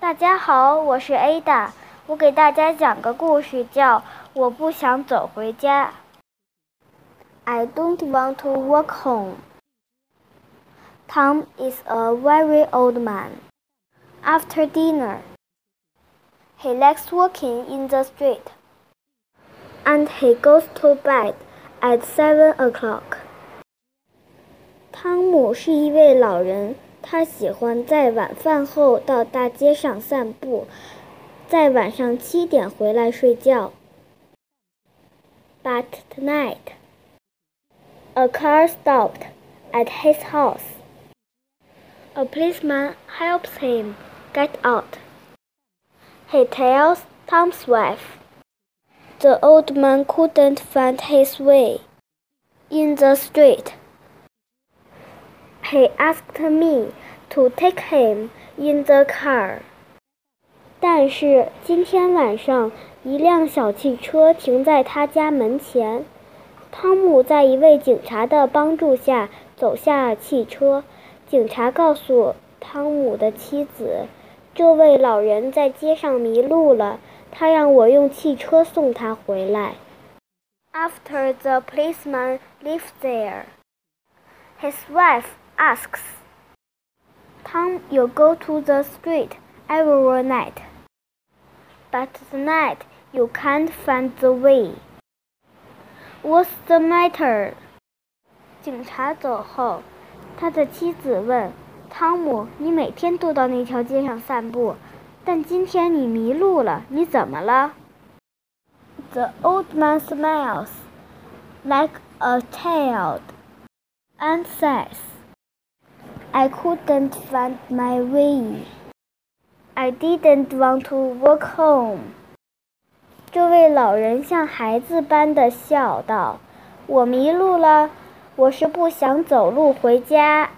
大家好，我是 Ada，我给大家讲个故事，叫《我不想走回家》。I don't want to walk home. Tom is a very old man. After dinner, he likes walking in the street, and he goes to bed at seven o'clock. 汤姆是一位老人。 他喜欢在晚饭后到大街上散步，在晚上七点回来睡觉。But tonight, a car stopped at his house. A policeman helps him get out. He tells Tom's wife. The old man couldn't find his way in the street. He asked me to take him in the car. 但是今天晚上，一辆小汽车停在他家门前。汤姆在一位警察的帮助下走下汽车。警察告诉汤姆的妻子，这位老人在街上迷路了，他让我用汽车送他回来。After the policeman leaves there, his wife asks, Tom, you go to the street every night, but tonight you can't find the way. What's the matter? 警察走后，他的妻子问汤姆：“你每天都到那条街上散步，但今天你迷路了，你怎么了？” The old man smiles like a child and says. I couldn't find my way. I didn't want to walk home. 这位老人像孩子般的笑道：“我迷路了，我是不想走路回家。”